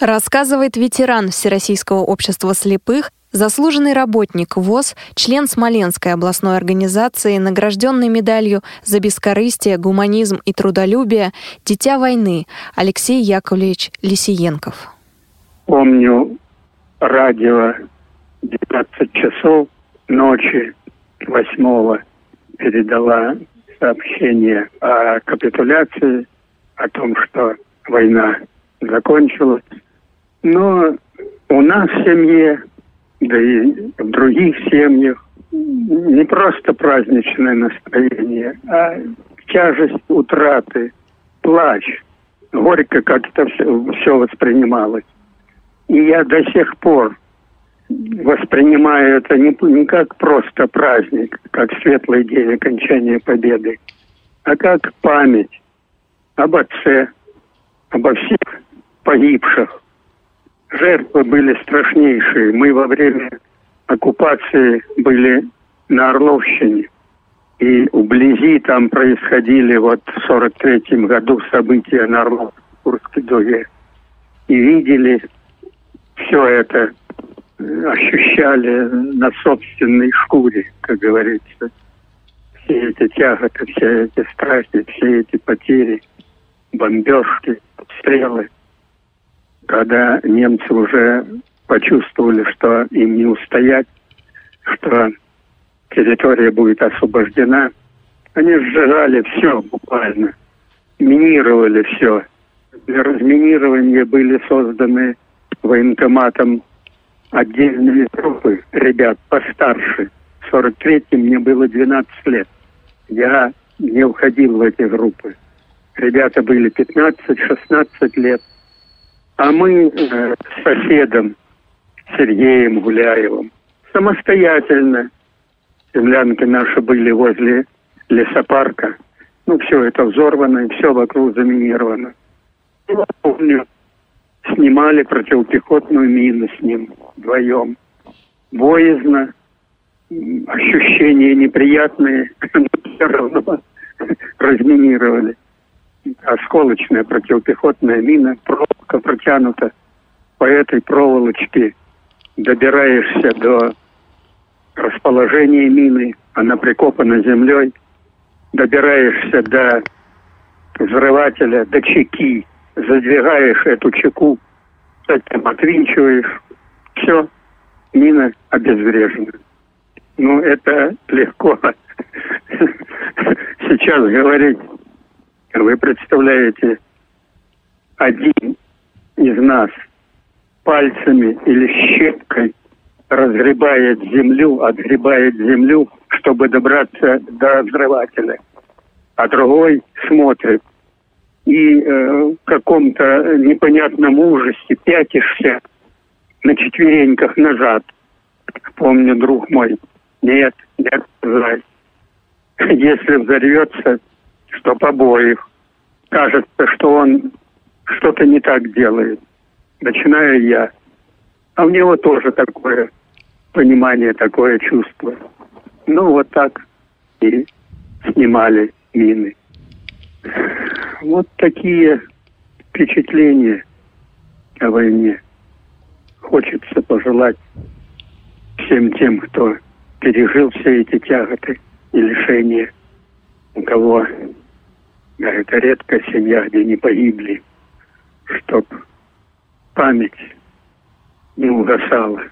Рассказывает ветеран Всероссийского общества слепых, заслуженный работник ВОЗ, член Смоленской областной организации, награжденный медалью за бескорыстие, гуманизм и трудолюбие, дитя войны Алексей Яковлевич Лисиенков. Помню радио 12 часов ночи 8 передала сообщение о капитуляции, о том, что война закончилась. Но у нас в семье, да и в других семьях не просто праздничное настроение, а тяжесть утраты, плач. Горько как-то все, все воспринималось. И я до сих пор воспринимаю это не, не как просто праздник, как светлый день окончания победы, а как память об отце, обо всех погибших, жертвы были страшнейшие. Мы во время оккупации были на Орловщине. И вблизи там происходили вот в 43-м году события на Орловской дуге. И видели все это, ощущали на собственной шкуре, как говорится. Все эти тяготы, все эти страхи, все эти потери, бомбежки, стрелы когда немцы уже почувствовали, что им не устоять, что территория будет освобождена, они сжигали все буквально, минировали все. Для разминирования были созданы военкоматом отдельные группы ребят постарше. В 43-м мне было 12 лет. Я не уходил в эти группы. Ребята были 15-16 лет – а мы э, с соседом Сергеем Гуляевым. Самостоятельно, землянки наши были возле лесопарка, ну, все это взорвано, и все вокруг заминировано. Я помню, снимали противопехотную мину с ним вдвоем. Боязно, ощущения неприятные, но все равно разминировали. Осколочная противопехотная мина, проволока протянута по этой проволочке, добираешься до расположения мины, она прикопана землей, добираешься до взрывателя, до чеки, задвигаешь эту чеку, затем отвинчиваешь, все, мина обезврежена. Ну, это легко сейчас говорить. Вы представляете, один из нас пальцами или щепкой разгребает землю, отгребает землю, чтобы добраться до взрывателя. А другой смотрит и э, в каком-то непонятном ужасе пятишься на четвереньках назад. Помню, друг мой, нет, нет, отказать. Если взорвется, что побоев. Кажется, что он что-то не так делает. Начинаю я. А у него тоже такое понимание, такое чувство. Ну, вот так и снимали мины. Вот такие впечатления о войне. Хочется пожелать всем тем, кто пережил все эти тяготы и лишения, у кого это редкая семья, где не погибли, чтоб память не угасала.